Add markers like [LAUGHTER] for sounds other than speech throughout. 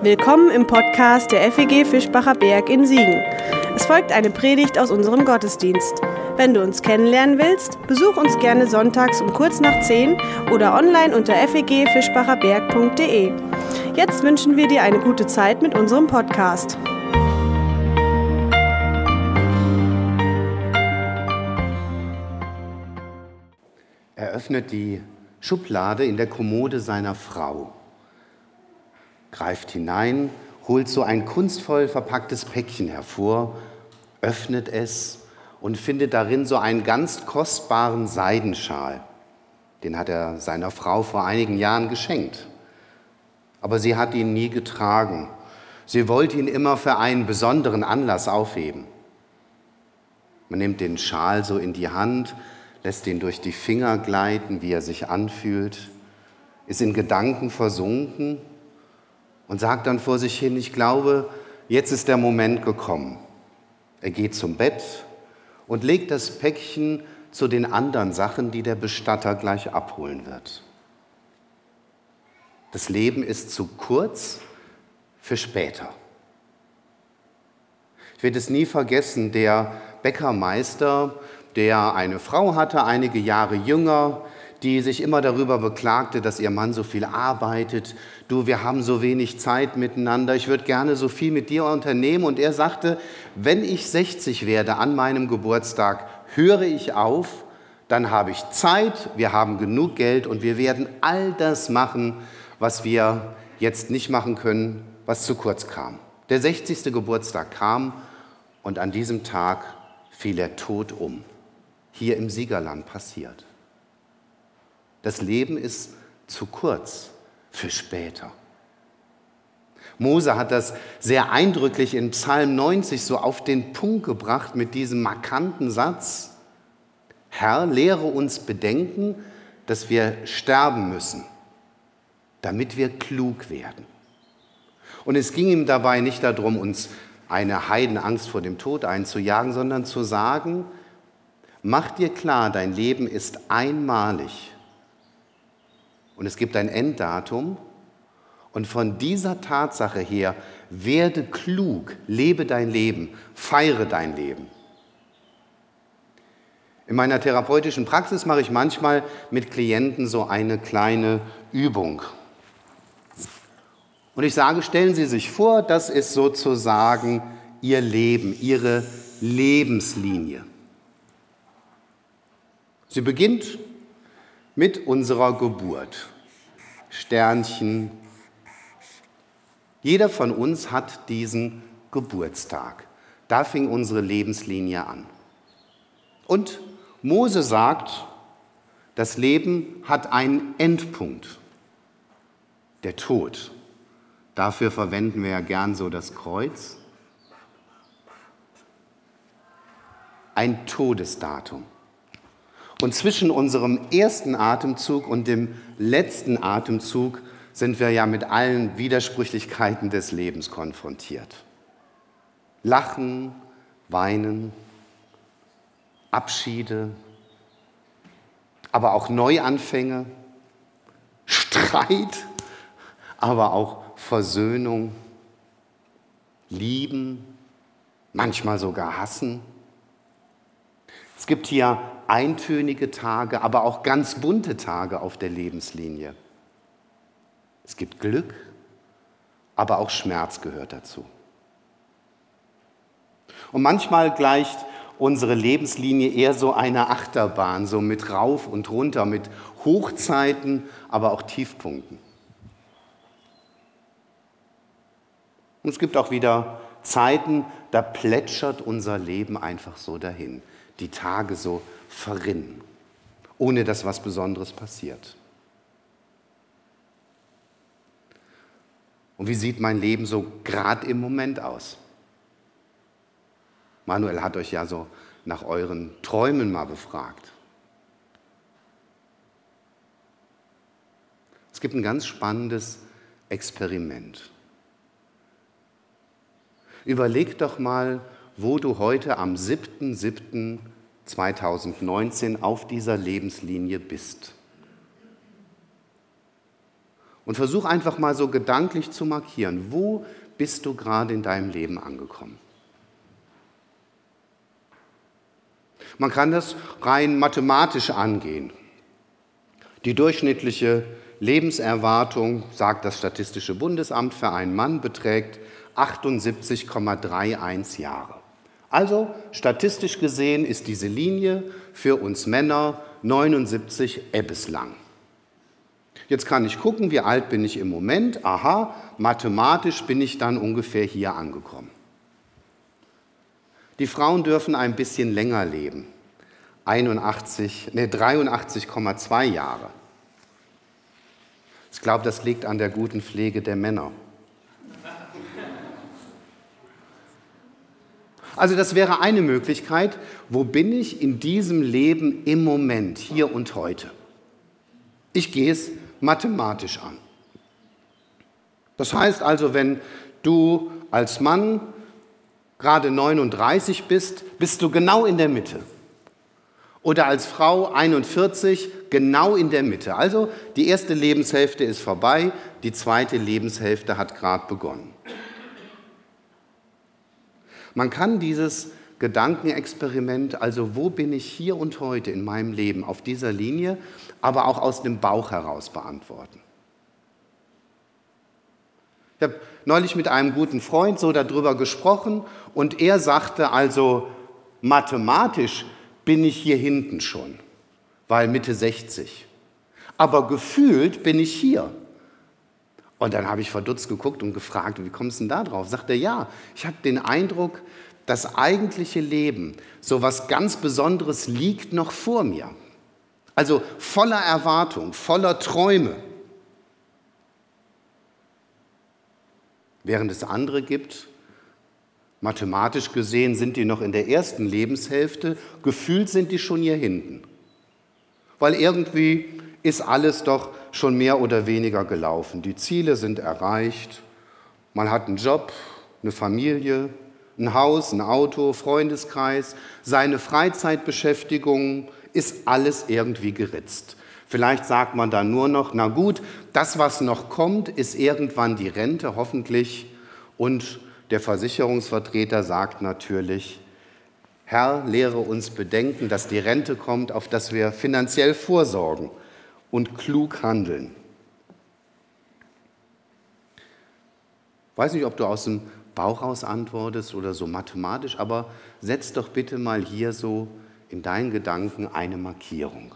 Willkommen im Podcast der FEG Fischbacher Berg in Siegen. Es folgt eine Predigt aus unserem Gottesdienst. Wenn du uns kennenlernen willst, besuch uns gerne sonntags um kurz nach 10 oder online unter fegfischbacherberg.de. Jetzt wünschen wir dir eine gute Zeit mit unserem Podcast. Er öffnet die Schublade in der Kommode seiner Frau greift hinein, holt so ein kunstvoll verpacktes Päckchen hervor, öffnet es und findet darin so einen ganz kostbaren Seidenschal. Den hat er seiner Frau vor einigen Jahren geschenkt. Aber sie hat ihn nie getragen. Sie wollte ihn immer für einen besonderen Anlass aufheben. Man nimmt den Schal so in die Hand, lässt ihn durch die Finger gleiten, wie er sich anfühlt, ist in Gedanken versunken und sagt dann vor sich hin, ich glaube, jetzt ist der Moment gekommen. Er geht zum Bett und legt das Päckchen zu den anderen Sachen, die der Bestatter gleich abholen wird. Das Leben ist zu kurz für später. Ich werde es nie vergessen, der Bäckermeister, der eine Frau hatte, einige Jahre jünger, die sich immer darüber beklagte, dass ihr Mann so viel arbeitet. Du, wir haben so wenig Zeit miteinander. Ich würde gerne so viel mit dir unternehmen. Und er sagte, wenn ich 60 werde an meinem Geburtstag, höre ich auf, dann habe ich Zeit, wir haben genug Geld und wir werden all das machen, was wir jetzt nicht machen können, was zu kurz kam. Der 60. Geburtstag kam und an diesem Tag fiel er tot um. Hier im Siegerland passiert. Das Leben ist zu kurz für später. Mose hat das sehr eindrücklich in Psalm 90 so auf den Punkt gebracht mit diesem markanten Satz. Herr, lehre uns bedenken, dass wir sterben müssen, damit wir klug werden. Und es ging ihm dabei nicht darum, uns eine Heidenangst vor dem Tod einzujagen, sondern zu sagen, mach dir klar, dein Leben ist einmalig und es gibt ein Enddatum. Und von dieser Tatsache her, werde klug, lebe dein Leben, feiere dein Leben. In meiner therapeutischen Praxis mache ich manchmal mit Klienten so eine kleine Übung. Und ich sage, stellen Sie sich vor, das ist sozusagen Ihr Leben, Ihre Lebenslinie. Sie beginnt mit unserer Geburt. Sternchen. Jeder von uns hat diesen Geburtstag. Da fing unsere Lebenslinie an. Und Mose sagt, das Leben hat einen Endpunkt, der Tod. Dafür verwenden wir ja gern so das Kreuz. Ein Todesdatum. Und zwischen unserem ersten Atemzug und dem letzten Atemzug sind wir ja mit allen Widersprüchlichkeiten des Lebens konfrontiert. Lachen, weinen, Abschiede, aber auch Neuanfänge, Streit, aber auch Versöhnung, Lieben, manchmal sogar Hassen. Es gibt hier eintönige Tage, aber auch ganz bunte Tage auf der Lebenslinie. Es gibt Glück, aber auch Schmerz gehört dazu. Und manchmal gleicht unsere Lebenslinie eher so einer Achterbahn, so mit rauf und runter, mit Hochzeiten, aber auch Tiefpunkten. Und es gibt auch wieder Zeiten, da plätschert unser Leben einfach so dahin. Die Tage so verrinnen, ohne dass was Besonderes passiert. Und wie sieht mein Leben so gerade im Moment aus? Manuel hat euch ja so nach euren Träumen mal befragt. Es gibt ein ganz spannendes Experiment. Überleg doch mal, wo du heute am 7.7. 2019 auf dieser Lebenslinie bist. Und versuch einfach mal so gedanklich zu markieren, wo bist du gerade in deinem Leben angekommen? Man kann das rein mathematisch angehen. Die durchschnittliche Lebenserwartung, sagt das Statistische Bundesamt, für einen Mann beträgt 78,31 Jahre. Also statistisch gesehen ist diese Linie für uns Männer 79 Ebbes lang. Jetzt kann ich gucken, wie alt bin ich im Moment. Aha, mathematisch bin ich dann ungefähr hier angekommen. Die Frauen dürfen ein bisschen länger leben. 81, nee, 83,2 Jahre. Ich glaube, das liegt an der guten Pflege der Männer. Also das wäre eine Möglichkeit. Wo bin ich in diesem Leben im Moment, hier und heute? Ich gehe es mathematisch an. Das heißt also, wenn du als Mann gerade 39 bist, bist du genau in der Mitte. Oder als Frau 41 genau in der Mitte. Also die erste Lebenshälfte ist vorbei, die zweite Lebenshälfte hat gerade begonnen. Man kann dieses Gedankenexperiment, also wo bin ich hier und heute in meinem Leben auf dieser Linie, aber auch aus dem Bauch heraus beantworten. Ich habe neulich mit einem guten Freund so darüber gesprochen und er sagte also, mathematisch bin ich hier hinten schon, weil Mitte 60. Aber gefühlt bin ich hier. Und dann habe ich verdutzt geguckt und gefragt, wie kommst du denn da drauf? Sagt er, ja, ich habe den Eindruck, das eigentliche Leben, so was ganz Besonderes liegt noch vor mir. Also voller Erwartung, voller Träume. Während es andere gibt, mathematisch gesehen sind die noch in der ersten Lebenshälfte, gefühlt sind die schon hier hinten. Weil irgendwie ist alles doch schon mehr oder weniger gelaufen. Die Ziele sind erreicht, man hat einen Job, eine Familie, ein Haus, ein Auto, Freundeskreis, seine Freizeitbeschäftigung, ist alles irgendwie geritzt. Vielleicht sagt man dann nur noch, na gut, das, was noch kommt, ist irgendwann die Rente, hoffentlich. Und der Versicherungsvertreter sagt natürlich, Herr, lehre uns bedenken, dass die Rente kommt, auf das wir finanziell vorsorgen und klug handeln. Weiß nicht, ob du aus dem Bauch raus antwortest oder so mathematisch, aber setz doch bitte mal hier so in deinen Gedanken eine Markierung.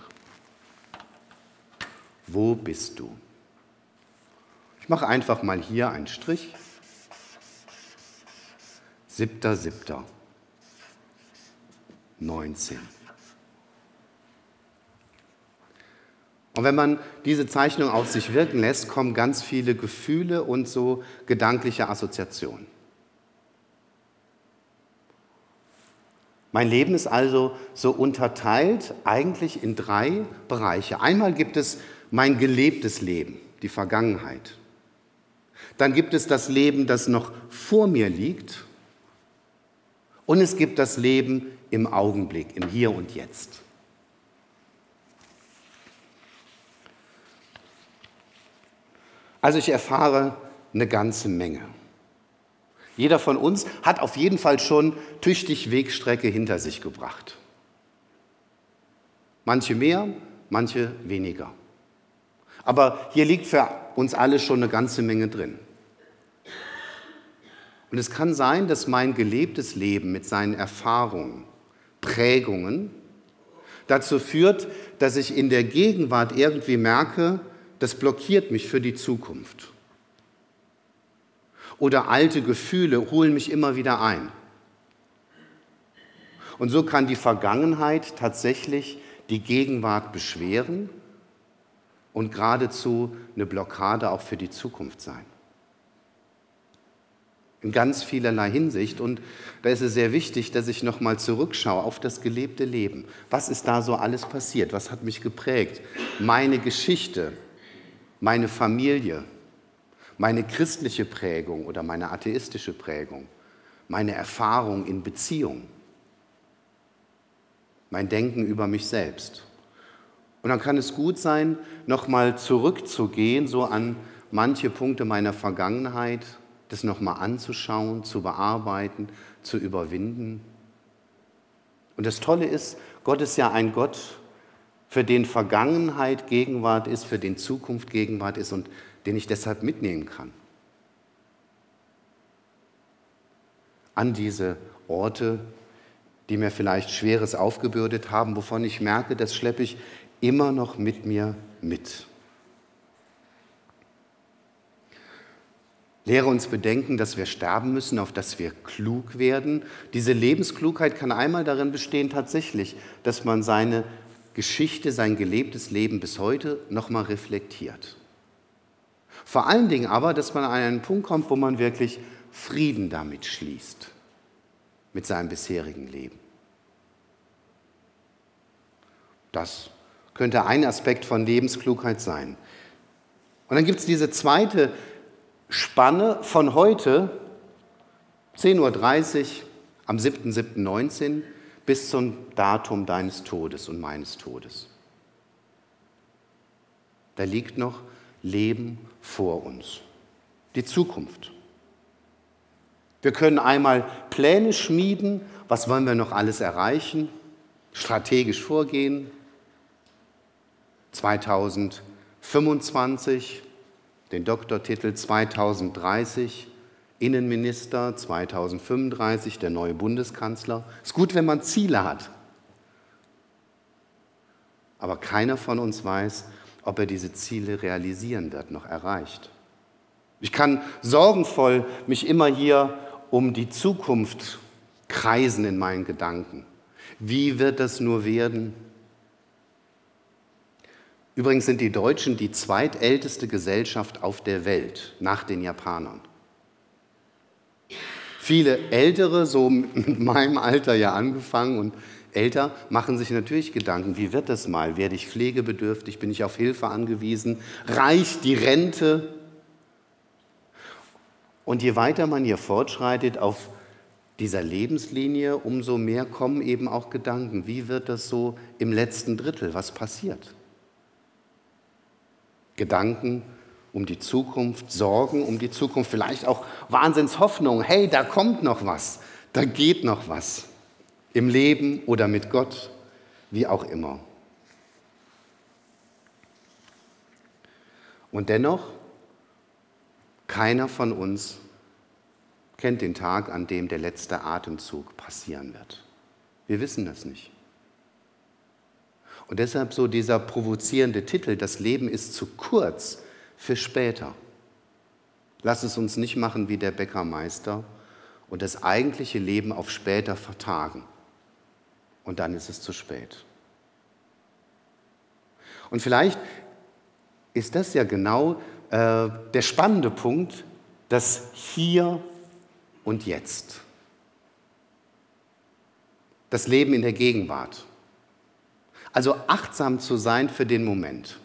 Wo bist du? Ich mache einfach mal hier einen Strich. Siebter, siebter. 19. Und wenn man diese Zeichnung auf sich wirken lässt, kommen ganz viele Gefühle und so gedankliche Assoziationen. Mein Leben ist also so unterteilt eigentlich in drei Bereiche. Einmal gibt es mein gelebtes Leben, die Vergangenheit. Dann gibt es das Leben, das noch vor mir liegt. Und es gibt das Leben im Augenblick, im Hier und Jetzt. Also ich erfahre eine ganze Menge. Jeder von uns hat auf jeden Fall schon tüchtig Wegstrecke hinter sich gebracht. Manche mehr, manche weniger. Aber hier liegt für uns alle schon eine ganze Menge drin. Und es kann sein, dass mein gelebtes Leben mit seinen Erfahrungen, Prägungen dazu führt, dass ich in der Gegenwart irgendwie merke, das blockiert mich für die Zukunft oder alte Gefühle holen mich immer wieder ein. Und so kann die Vergangenheit tatsächlich die Gegenwart beschweren und geradezu eine Blockade auch für die Zukunft sein. In ganz vielerlei Hinsicht. Und da ist es sehr wichtig, dass ich nochmal zurückschaue auf das gelebte Leben. Was ist da so alles passiert? Was hat mich geprägt? Meine Geschichte, meine Familie, meine christliche Prägung oder meine atheistische Prägung, meine Erfahrung in Beziehung, mein Denken über mich selbst. Und dann kann es gut sein, nochmal zurückzugehen, so an manche Punkte meiner Vergangenheit, das nochmal anzuschauen, zu bearbeiten, zu überwinden. Und das Tolle ist, Gott ist ja ein Gott, für den Vergangenheit Gegenwart ist, für den Zukunft Gegenwart ist und den ich deshalb mitnehmen kann. An diese Orte, die mir vielleicht Schweres aufgebürdet haben, wovon ich merke, das schleppe ich immer noch mit mir mit. Lehre uns bedenken, dass wir sterben müssen, auf dass wir klug werden. Diese Lebensklugheit kann einmal darin bestehen, tatsächlich, dass man seine Geschichte, sein gelebtes Leben bis heute nochmal reflektiert. Vor allen Dingen aber, dass man an einen Punkt kommt, wo man wirklich Frieden damit schließt, mit seinem bisherigen Leben. Das könnte ein Aspekt von Lebensklugheit sein. Und dann gibt es diese zweite Spanne von heute, 10.30 Uhr am 7.7.19 bis zum Datum deines Todes und meines Todes. Da liegt noch Leben vor uns, die Zukunft. Wir können einmal Pläne schmieden, was wollen wir noch alles erreichen, strategisch vorgehen. 2025 den Doktortitel 2030, Innenminister 2035, der neue Bundeskanzler. Es ist gut, wenn man Ziele hat. Aber keiner von uns weiß, ob er diese Ziele realisieren wird, noch erreicht. Ich kann sorgenvoll mich immer hier um die Zukunft kreisen in meinen Gedanken. Wie wird das nur werden? Übrigens sind die Deutschen die zweitälteste Gesellschaft auf der Welt nach den Japanern. Viele Ältere, so [LAUGHS] mit meinem Alter ja angefangen und älter, machen sich natürlich Gedanken, wie wird das mal? Werde ich pflegebedürftig? Bin ich auf Hilfe angewiesen? Reicht die Rente? Und je weiter man hier fortschreitet auf dieser Lebenslinie, umso mehr kommen eben auch Gedanken, wie wird das so im letzten Drittel? Was passiert? Gedanken um die Zukunft, Sorgen um die Zukunft, vielleicht auch Wahnsinnshoffnung. Hey, da kommt noch was, da geht noch was. Im Leben oder mit Gott, wie auch immer. Und dennoch, keiner von uns kennt den Tag, an dem der letzte Atemzug passieren wird. Wir wissen das nicht. Und deshalb so dieser provozierende Titel, das Leben ist zu kurz für später. Lass es uns nicht machen wie der Bäckermeister und das eigentliche Leben auf später vertagen. Und dann ist es zu spät. Und vielleicht ist das ja genau äh, der spannende Punkt, das Hier und Jetzt. Das Leben in der Gegenwart. Also achtsam zu sein für den Moment.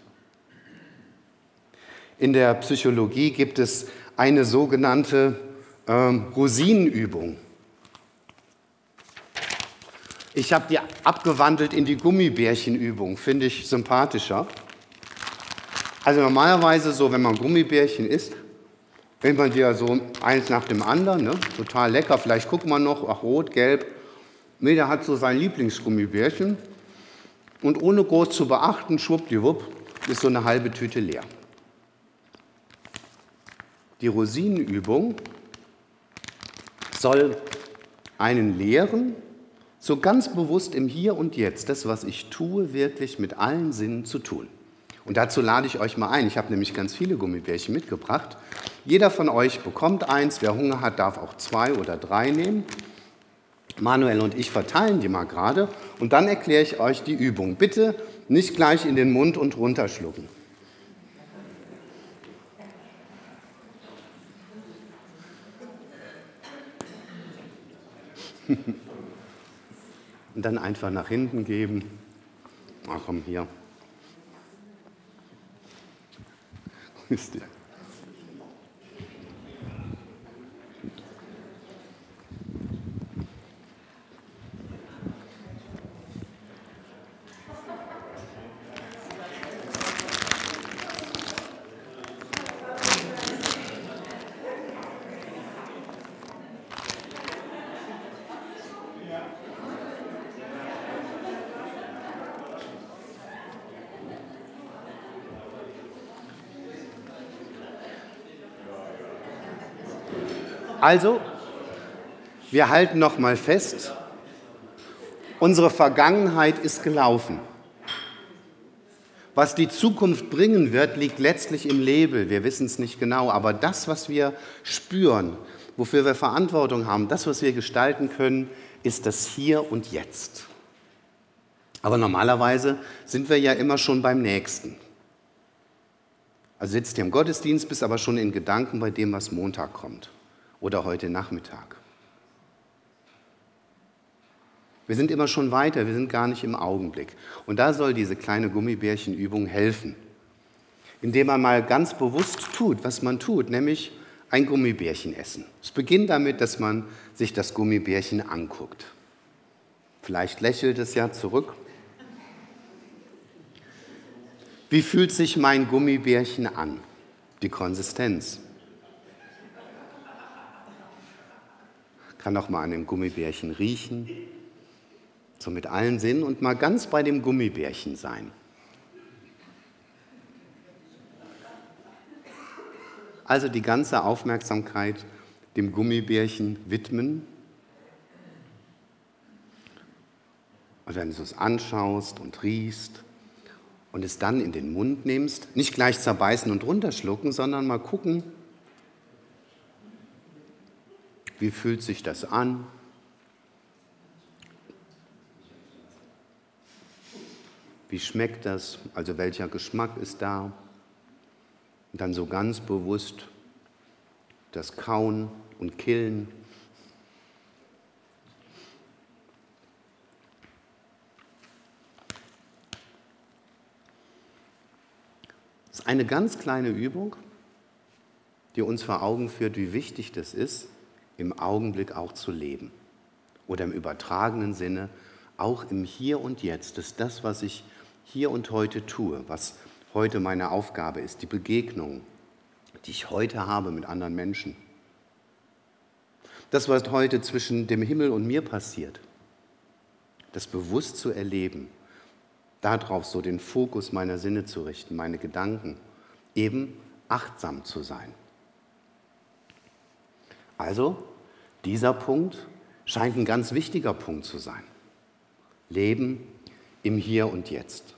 In der Psychologie gibt es eine sogenannte ähm, Rosinenübung. Ich habe die abgewandelt in die Gummibärchenübung, finde ich sympathischer. Also normalerweise so, wenn man Gummibärchen isst, wenn man die ja so eins nach dem anderen, ne? total lecker, vielleicht guckt man noch, ach rot, gelb. Jeder hat so sein Lieblingsgummibärchen und ohne groß zu beachten, schwuppdiwupp, ist so eine halbe Tüte leer. Die Rosinenübung soll einen lehren, so ganz bewusst im Hier und Jetzt, das, was ich tue, wirklich mit allen Sinnen zu tun. Und dazu lade ich euch mal ein. Ich habe nämlich ganz viele Gummibärchen mitgebracht. Jeder von euch bekommt eins. Wer Hunger hat, darf auch zwei oder drei nehmen. Manuel und ich verteilen die mal gerade und dann erkläre ich euch die Übung. Bitte nicht gleich in den Mund und runterschlucken. [LAUGHS] und dann einfach nach hinten geben. Ach komm, hier. [LAUGHS] Wisst ihr? Also, wir halten noch mal fest, unsere Vergangenheit ist gelaufen. Was die Zukunft bringen wird, liegt letztlich im Label. Wir wissen es nicht genau, aber das, was wir spüren, wofür wir Verantwortung haben, das, was wir gestalten können, ist das Hier und Jetzt. Aber normalerweise sind wir ja immer schon beim Nächsten. Also sitzt ihr im Gottesdienst, bist aber schon in Gedanken bei dem, was Montag kommt oder heute Nachmittag. Wir sind immer schon weiter, wir sind gar nicht im Augenblick. Und da soll diese kleine Gummibärchenübung helfen, indem man mal ganz bewusst tut, was man tut, nämlich ein Gummibärchen essen. Es beginnt damit, dass man sich das Gummibärchen anguckt. Vielleicht lächelt es ja zurück. Wie fühlt sich mein Gummibärchen an? Die Konsistenz. Kann auch mal an dem Gummibärchen riechen so mit allen Sinnen und mal ganz bei dem Gummibärchen sein. Also die ganze Aufmerksamkeit dem Gummibärchen widmen. Und wenn du es anschaust und riechst und es dann in den Mund nimmst, nicht gleich zerbeißen und runterschlucken, sondern mal gucken, wie fühlt sich das an? Wie schmeckt das? Also welcher Geschmack ist da? Und dann so ganz bewusst das Kauen und Killen. Das ist eine ganz kleine Übung, die uns vor Augen führt, wie wichtig das ist, im Augenblick auch zu leben. Oder im übertragenen Sinne, auch im Hier und Jetzt. Das ist das, was ich hier und heute tue, was heute meine Aufgabe ist, die Begegnung, die ich heute habe mit anderen Menschen. Das, was heute zwischen dem Himmel und mir passiert, das bewusst zu erleben, darauf so den Fokus meiner Sinne zu richten, meine Gedanken, eben achtsam zu sein. Also, dieser Punkt scheint ein ganz wichtiger Punkt zu sein. Leben im Hier und Jetzt.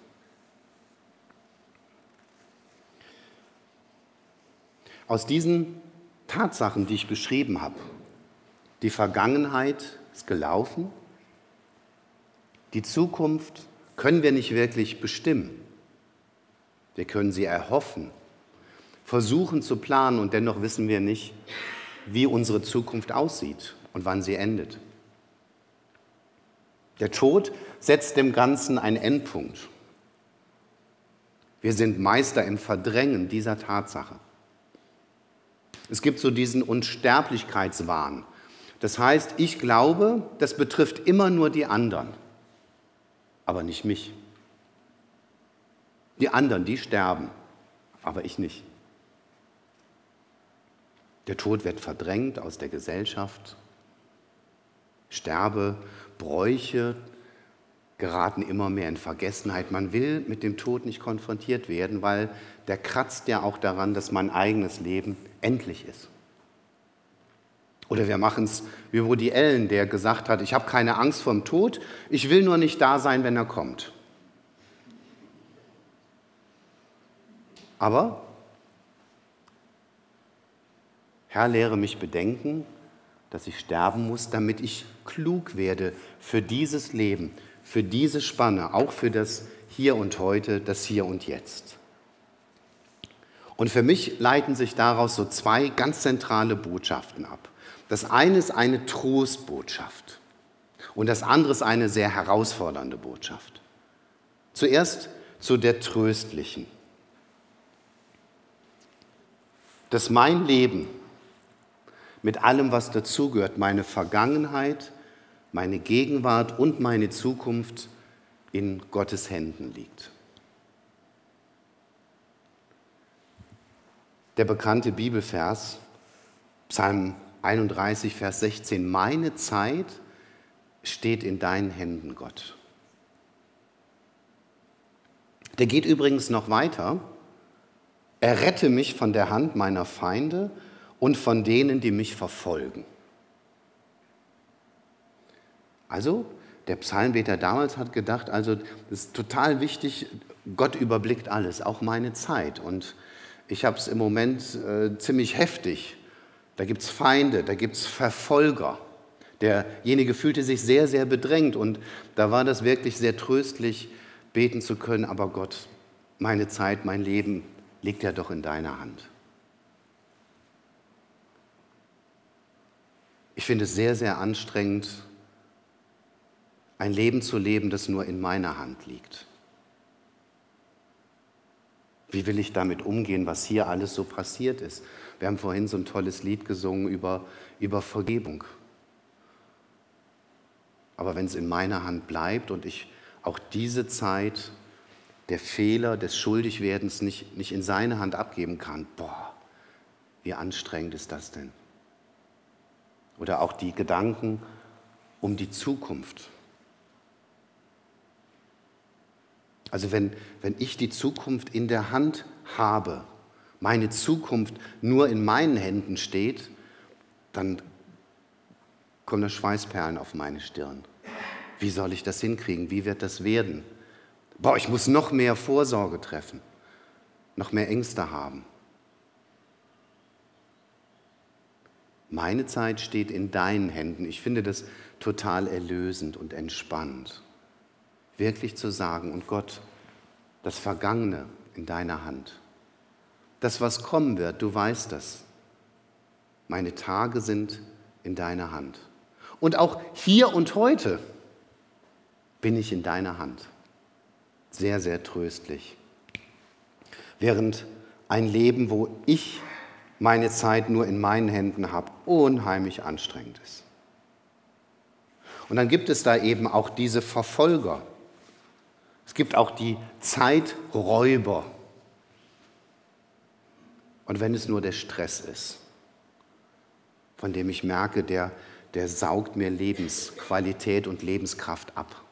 Aus diesen Tatsachen, die ich beschrieben habe, die Vergangenheit ist gelaufen, die Zukunft können wir nicht wirklich bestimmen. Wir können sie erhoffen, versuchen zu planen und dennoch wissen wir nicht, wie unsere Zukunft aussieht und wann sie endet. Der Tod setzt dem Ganzen einen Endpunkt. Wir sind Meister im Verdrängen dieser Tatsache. Es gibt so diesen Unsterblichkeitswahn. Das heißt, ich glaube, das betrifft immer nur die anderen, aber nicht mich. Die anderen, die sterben, aber ich nicht. Der Tod wird verdrängt aus der Gesellschaft. Sterbebräuche geraten immer mehr in Vergessenheit. Man will mit dem Tod nicht konfrontiert werden, weil der kratzt ja auch daran, dass mein eigenes Leben endlich ist. Oder wir machen es wie Woody Allen, der gesagt hat, ich habe keine Angst vor dem Tod, ich will nur nicht da sein, wenn er kommt. Aber, Herr, lehre mich bedenken, dass ich sterben muss, damit ich klug werde für dieses Leben, für diese Spanne, auch für das Hier und heute, das Hier und Jetzt. Und für mich leiten sich daraus so zwei ganz zentrale Botschaften ab. Das eine ist eine Trostbotschaft und das andere ist eine sehr herausfordernde Botschaft. Zuerst zu der tröstlichen. Dass mein Leben mit allem, was dazugehört, meine Vergangenheit, meine Gegenwart und meine Zukunft in Gottes Händen liegt. der bekannte Bibelvers, Psalm 31, Vers 16, meine Zeit steht in deinen Händen, Gott. Der geht übrigens noch weiter. Errette mich von der Hand meiner Feinde und von denen, die mich verfolgen. Also, der Psalmbeter damals hat gedacht, also das ist total wichtig, Gott überblickt alles, auch meine Zeit. Und ich habe es im Moment äh, ziemlich heftig. Da gibt es Feinde, da gibt es Verfolger. Derjenige fühlte sich sehr, sehr bedrängt und da war das wirklich sehr tröstlich, beten zu können, aber Gott, meine Zeit, mein Leben liegt ja doch in deiner Hand. Ich finde es sehr, sehr anstrengend, ein Leben zu leben, das nur in meiner Hand liegt. Wie will ich damit umgehen, was hier alles so passiert ist? Wir haben vorhin so ein tolles Lied gesungen über, über Vergebung. Aber wenn es in meiner Hand bleibt und ich auch diese Zeit der Fehler, des Schuldigwerdens nicht, nicht in seine Hand abgeben kann, boah, wie anstrengend ist das denn? Oder auch die Gedanken um die Zukunft. Also wenn, wenn ich die Zukunft in der Hand habe, meine Zukunft nur in meinen Händen steht, dann kommen da Schweißperlen auf meine Stirn. Wie soll ich das hinkriegen? Wie wird das werden? Boah, ich muss noch mehr Vorsorge treffen, noch mehr Ängste haben. Meine Zeit steht in deinen Händen. Ich finde das total erlösend und entspannt wirklich zu sagen, und Gott, das Vergangene in deiner Hand. Das, was kommen wird, du weißt das. Meine Tage sind in deiner Hand. Und auch hier und heute bin ich in deiner Hand. Sehr, sehr tröstlich. Während ein Leben, wo ich meine Zeit nur in meinen Händen habe, unheimlich anstrengend ist. Und dann gibt es da eben auch diese Verfolger, es gibt auch die Zeiträuber. Und wenn es nur der Stress ist, von dem ich merke, der, der saugt mir Lebensqualität und Lebenskraft ab.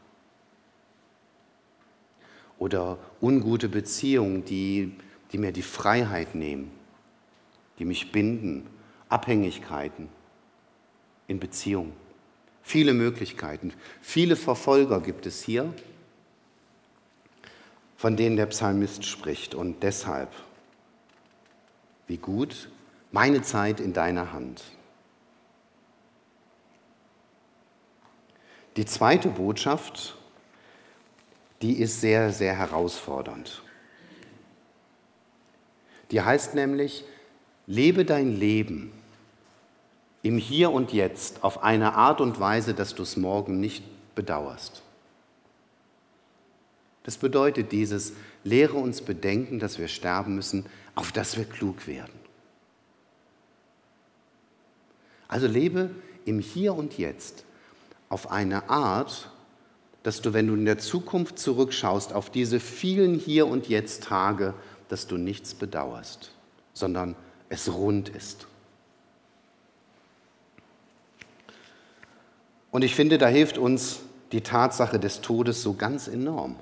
Oder ungute Beziehungen, die, die mir die Freiheit nehmen, die mich binden, Abhängigkeiten in Beziehungen. Viele Möglichkeiten, viele Verfolger gibt es hier von denen der Psalmist spricht. Und deshalb, wie gut, meine Zeit in deiner Hand. Die zweite Botschaft, die ist sehr, sehr herausfordernd. Die heißt nämlich, lebe dein Leben im Hier und Jetzt auf eine Art und Weise, dass du es morgen nicht bedauerst. Das bedeutet dieses, lehre uns bedenken, dass wir sterben müssen, auf dass wir klug werden. Also lebe im Hier und Jetzt auf eine Art, dass du, wenn du in der Zukunft zurückschaust, auf diese vielen Hier und Jetzt Tage, dass du nichts bedauerst, sondern es rund ist. Und ich finde, da hilft uns die Tatsache des Todes so ganz enorm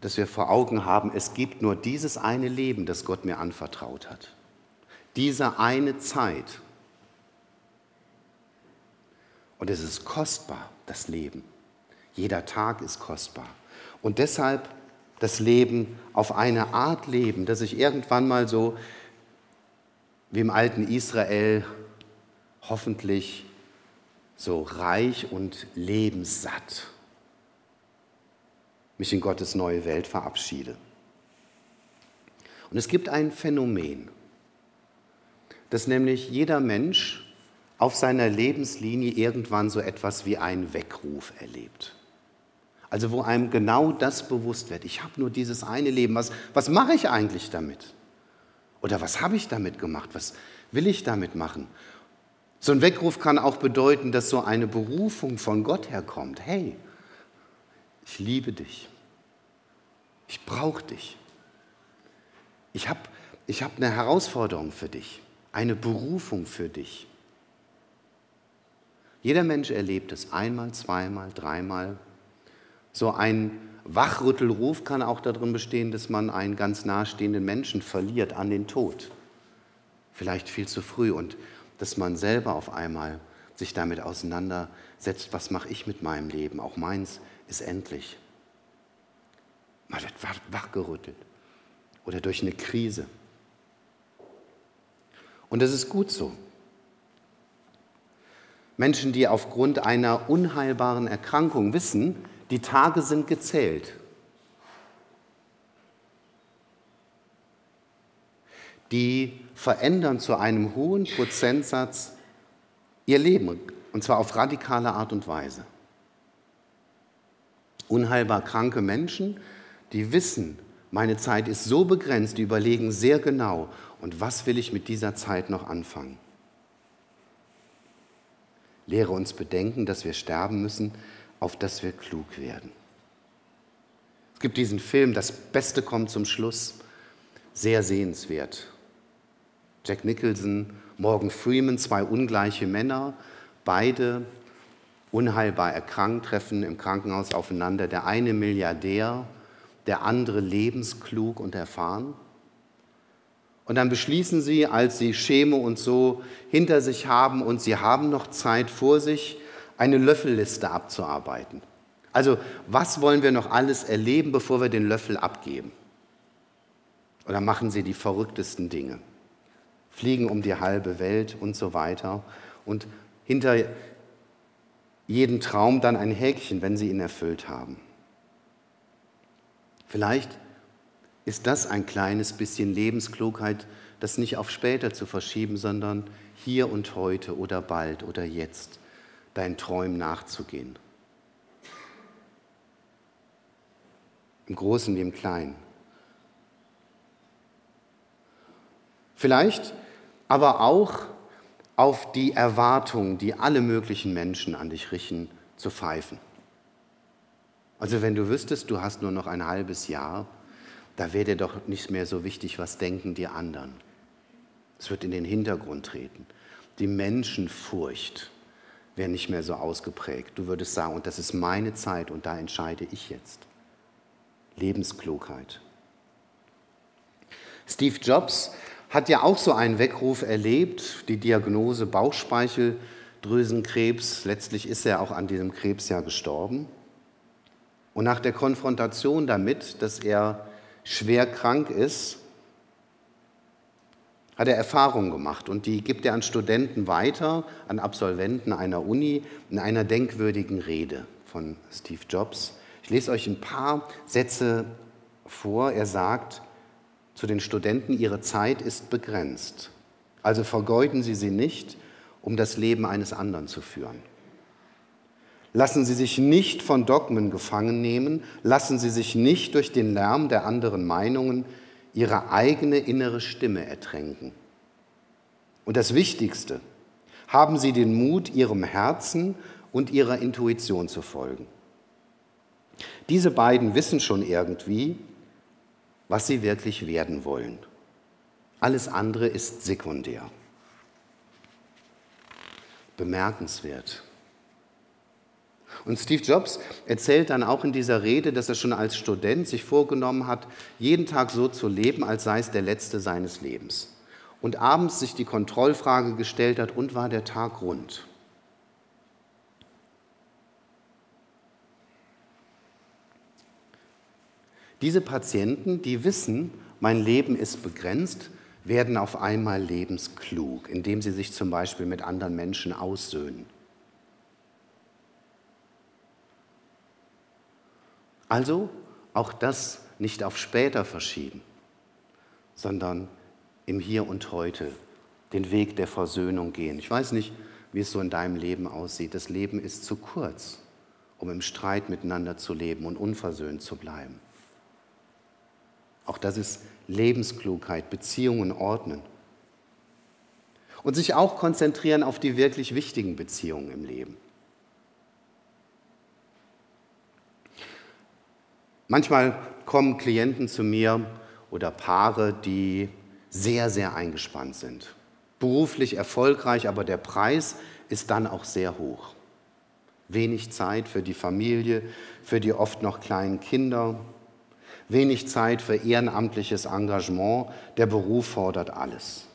dass wir vor Augen haben, es gibt nur dieses eine Leben, das Gott mir anvertraut hat. Diese eine Zeit. Und es ist kostbar, das Leben. Jeder Tag ist kostbar. Und deshalb das Leben auf eine Art leben, dass ich irgendwann mal so wie im alten Israel hoffentlich so reich und lebenssatt mich in Gottes neue Welt verabschiede. Und es gibt ein Phänomen, dass nämlich jeder Mensch auf seiner Lebenslinie irgendwann so etwas wie einen Weckruf erlebt. Also wo einem genau das bewusst wird, ich habe nur dieses eine Leben, was, was mache ich eigentlich damit? Oder was habe ich damit gemacht? Was will ich damit machen? So ein Weckruf kann auch bedeuten, dass so eine Berufung von Gott herkommt. Hey, ich liebe dich. Ich brauche dich. Ich habe ich hab eine Herausforderung für dich, eine Berufung für dich. Jeder Mensch erlebt es einmal, zweimal, dreimal. So ein Wachrüttelruf kann auch darin bestehen, dass man einen ganz nahestehenden Menschen verliert an den Tod. vielleicht viel zu früh und dass man selber auf einmal sich damit auseinandersetzt, was mache ich mit meinem Leben? Auch meins ist endlich. Man wird wachgerüttelt oder durch eine Krise. Und das ist gut so. Menschen, die aufgrund einer unheilbaren Erkrankung wissen, die Tage sind gezählt. Die verändern zu einem hohen Prozentsatz ihr Leben, und zwar auf radikale Art und Weise. Unheilbar kranke Menschen, die wissen, meine Zeit ist so begrenzt, die überlegen sehr genau, und was will ich mit dieser Zeit noch anfangen? Lehre uns bedenken, dass wir sterben müssen, auf dass wir klug werden. Es gibt diesen Film, Das Beste kommt zum Schluss, sehr sehenswert. Jack Nicholson, Morgan Freeman, zwei ungleiche Männer, beide unheilbar erkrankt, treffen im Krankenhaus aufeinander. Der eine Milliardär, der andere lebensklug und erfahren. Und dann beschließen sie, als sie Chemo und so hinter sich haben und sie haben noch Zeit vor sich, eine Löffelliste abzuarbeiten. Also was wollen wir noch alles erleben, bevor wir den Löffel abgeben? Dann machen sie die verrücktesten Dinge. Fliegen um die halbe Welt und so weiter. Und hinter jedem Traum dann ein Häkchen, wenn sie ihn erfüllt haben. Vielleicht ist das ein kleines bisschen Lebensklugheit, das nicht auf später zu verschieben, sondern hier und heute oder bald oder jetzt deinen Träumen nachzugehen. Im Großen wie im Kleinen. Vielleicht aber auch auf die Erwartungen, die alle möglichen Menschen an dich richten, zu pfeifen. Also wenn du wüsstest, du hast nur noch ein halbes Jahr, da wäre dir doch nicht mehr so wichtig, was denken die anderen. Es wird in den Hintergrund treten. Die Menschenfurcht wäre nicht mehr so ausgeprägt. Du würdest sagen, und das ist meine Zeit und da entscheide ich jetzt. Lebensklugheit. Steve Jobs hat ja auch so einen Weckruf erlebt, die Diagnose Bauchspeicheldrüsenkrebs. Letztlich ist er auch an diesem Krebs ja gestorben. Und nach der Konfrontation damit, dass er schwer krank ist, hat er Erfahrungen gemacht und die gibt er an Studenten weiter, an Absolventen einer Uni in einer denkwürdigen Rede von Steve Jobs. Ich lese euch ein paar Sätze vor. Er sagt zu den Studenten, ihre Zeit ist begrenzt, also vergeuden Sie sie nicht, um das Leben eines anderen zu führen. Lassen Sie sich nicht von Dogmen gefangen nehmen, lassen Sie sich nicht durch den Lärm der anderen Meinungen Ihre eigene innere Stimme ertränken. Und das Wichtigste, haben Sie den Mut, Ihrem Herzen und Ihrer Intuition zu folgen. Diese beiden wissen schon irgendwie, was sie wirklich werden wollen. Alles andere ist sekundär. Bemerkenswert. Und Steve Jobs erzählt dann auch in dieser Rede, dass er schon als Student sich vorgenommen hat, jeden Tag so zu leben, als sei es der letzte seines Lebens. Und abends sich die Kontrollfrage gestellt hat, und war der Tag rund? Diese Patienten, die wissen, mein Leben ist begrenzt, werden auf einmal lebensklug, indem sie sich zum Beispiel mit anderen Menschen aussöhnen. Also auch das nicht auf später verschieben, sondern im Hier und Heute den Weg der Versöhnung gehen. Ich weiß nicht, wie es so in deinem Leben aussieht. Das Leben ist zu kurz, um im Streit miteinander zu leben und unversöhnt zu bleiben. Auch das ist Lebensklugheit, Beziehungen ordnen. Und sich auch konzentrieren auf die wirklich wichtigen Beziehungen im Leben. Manchmal kommen Klienten zu mir oder Paare, die sehr, sehr eingespannt sind. Beruflich erfolgreich, aber der Preis ist dann auch sehr hoch. Wenig Zeit für die Familie, für die oft noch kleinen Kinder, wenig Zeit für ehrenamtliches Engagement. Der Beruf fordert alles.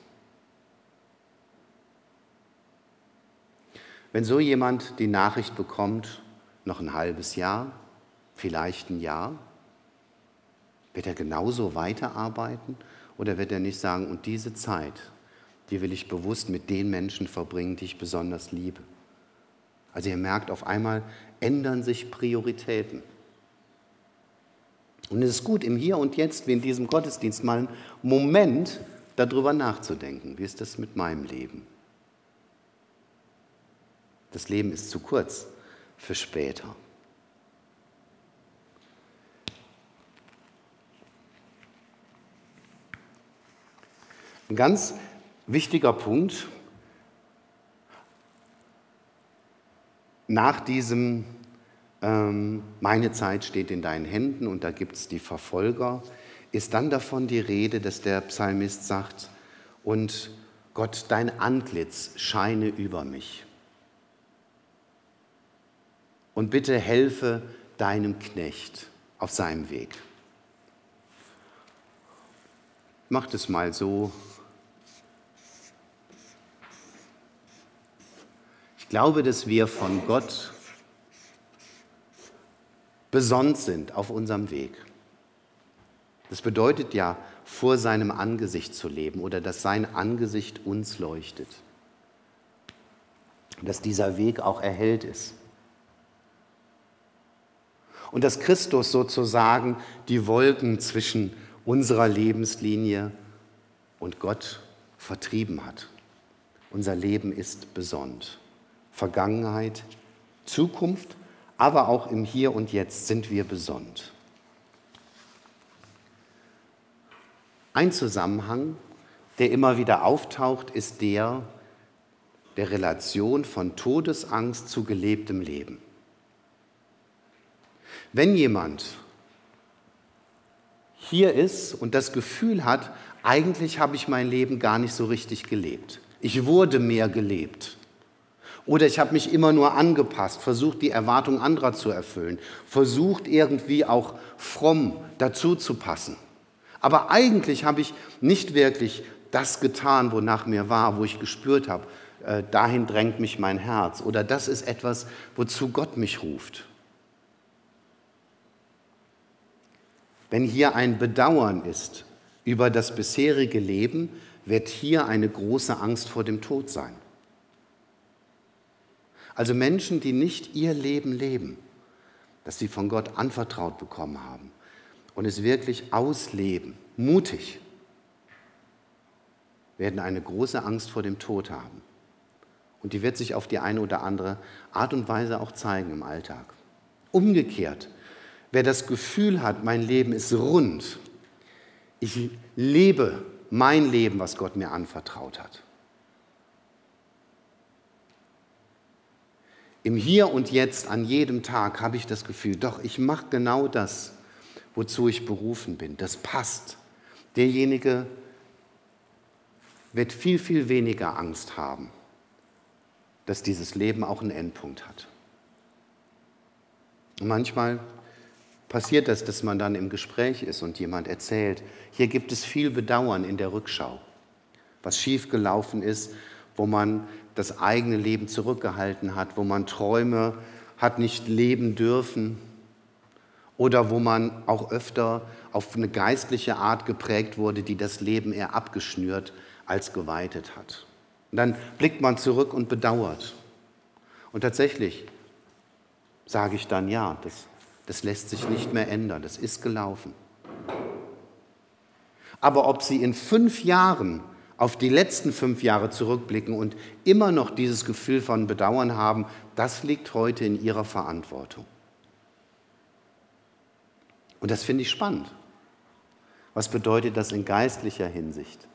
Wenn so jemand die Nachricht bekommt, noch ein halbes Jahr, vielleicht ein Jahr, wird er genauso weiterarbeiten oder wird er nicht sagen, und diese Zeit, die will ich bewusst mit den Menschen verbringen, die ich besonders liebe? Also ihr merkt, auf einmal ändern sich Prioritäten. Und es ist gut, im Hier und Jetzt, wie in diesem Gottesdienst, mal einen Moment darüber nachzudenken. Wie ist das mit meinem Leben? Das Leben ist zu kurz für später. Ein ganz wichtiger Punkt nach diesem ähm, Meine Zeit steht in deinen Händen und da gibt es die Verfolger, ist dann davon die Rede, dass der Psalmist sagt, und Gott, dein Antlitz scheine über mich. Und bitte helfe deinem Knecht auf seinem Weg. Mach es mal so. Glaube, dass wir von Gott besonnt sind auf unserem Weg. Das bedeutet ja, vor seinem Angesicht zu leben oder dass sein Angesicht uns leuchtet. Dass dieser Weg auch erhellt ist. Und dass Christus sozusagen die Wolken zwischen unserer Lebenslinie und Gott vertrieben hat. Unser Leben ist besonnt. Vergangenheit, Zukunft aber auch im Hier und Jetzt sind wir besonnt. Ein Zusammenhang, der immer wieder auftaucht, ist der der Relation von Todesangst zu gelebtem Leben. Wenn jemand hier ist und das Gefühl hat, eigentlich habe ich mein Leben gar nicht so richtig gelebt. Ich wurde mehr gelebt. Oder ich habe mich immer nur angepasst, versucht die Erwartung anderer zu erfüllen, versucht irgendwie auch fromm dazu zu passen. Aber eigentlich habe ich nicht wirklich das getan, wonach mir war, wo ich gespürt habe, äh, dahin drängt mich mein Herz. Oder das ist etwas, wozu Gott mich ruft. Wenn hier ein Bedauern ist über das bisherige Leben, wird hier eine große Angst vor dem Tod sein. Also Menschen, die nicht ihr Leben leben, das sie von Gott anvertraut bekommen haben und es wirklich ausleben, mutig, werden eine große Angst vor dem Tod haben. Und die wird sich auf die eine oder andere Art und Weise auch zeigen im Alltag. Umgekehrt, wer das Gefühl hat, mein Leben ist rund, ich lebe mein Leben, was Gott mir anvertraut hat, Im Hier und Jetzt, an jedem Tag habe ich das Gefühl, doch, ich mache genau das, wozu ich berufen bin. Das passt. Derjenige wird viel, viel weniger Angst haben, dass dieses Leben auch einen Endpunkt hat. Und manchmal passiert das, dass man dann im Gespräch ist und jemand erzählt, hier gibt es viel Bedauern in der Rückschau, was schiefgelaufen ist, wo man das eigene Leben zurückgehalten hat, wo man Träume hat nicht leben dürfen oder wo man auch öfter auf eine geistliche Art geprägt wurde, die das Leben eher abgeschnürt als geweitet hat. Und dann blickt man zurück und bedauert. Und tatsächlich sage ich dann, ja, das, das lässt sich nicht mehr ändern, das ist gelaufen. Aber ob Sie in fünf Jahren auf die letzten fünf Jahre zurückblicken und immer noch dieses Gefühl von Bedauern haben, das liegt heute in ihrer Verantwortung. Und das finde ich spannend. Was bedeutet das in geistlicher Hinsicht?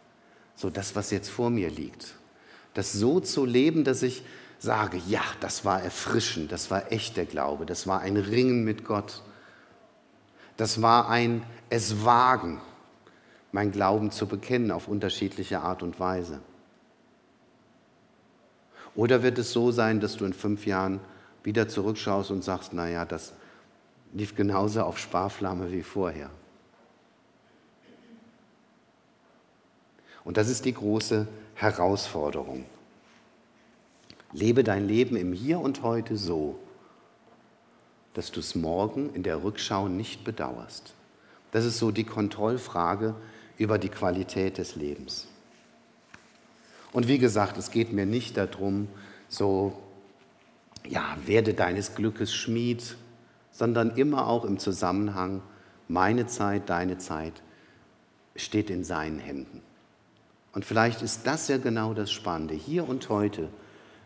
So das, was jetzt vor mir liegt. Das so zu leben, dass ich sage, ja, das war erfrischend, das war echter Glaube, das war ein Ringen mit Gott. Das war ein Es wagen mein Glauben zu bekennen auf unterschiedliche Art und Weise? Oder wird es so sein, dass du in fünf Jahren wieder zurückschaust und sagst, naja, das lief genauso auf Sparflamme wie vorher? Und das ist die große Herausforderung. Lebe dein Leben im Hier und heute so, dass du es morgen in der Rückschau nicht bedauerst. Das ist so die Kontrollfrage über die Qualität des Lebens. Und wie gesagt, es geht mir nicht darum, so, ja, werde deines Glückes Schmied, sondern immer auch im Zusammenhang, meine Zeit, deine Zeit steht in seinen Händen. Und vielleicht ist das ja genau das Spannende, hier und heute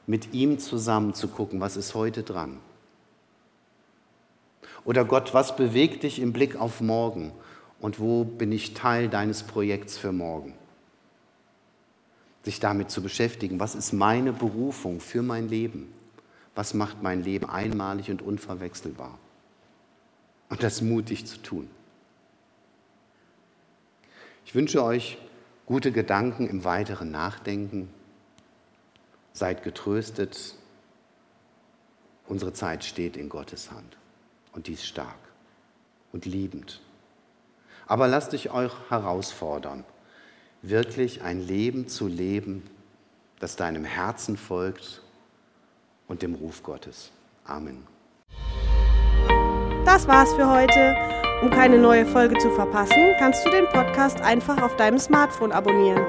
mit ihm zusammen zu gucken, was ist heute dran. Oder Gott, was bewegt dich im Blick auf morgen und wo bin ich Teil deines Projekts für morgen? Sich damit zu beschäftigen, was ist meine Berufung für mein Leben? Was macht mein Leben einmalig und unverwechselbar? Und das mutig zu tun. Ich wünsche euch gute Gedanken im weiteren Nachdenken. Seid getröstet. Unsere Zeit steht in Gottes Hand und die ist stark und liebend. Aber lasst euch euch herausfordern, wirklich ein Leben zu leben, das deinem Herzen folgt und dem Ruf Gottes. Amen. Das war's für heute. Um keine neue Folge zu verpassen, kannst du den Podcast einfach auf deinem Smartphone abonnieren.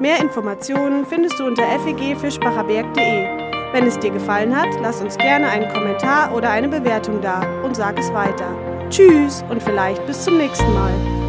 Mehr Informationen findest du unter fegfischbacherberg.de. Wenn es dir gefallen hat, lass uns gerne einen Kommentar oder eine Bewertung da und sag es weiter. Tschüss und vielleicht bis zum nächsten Mal.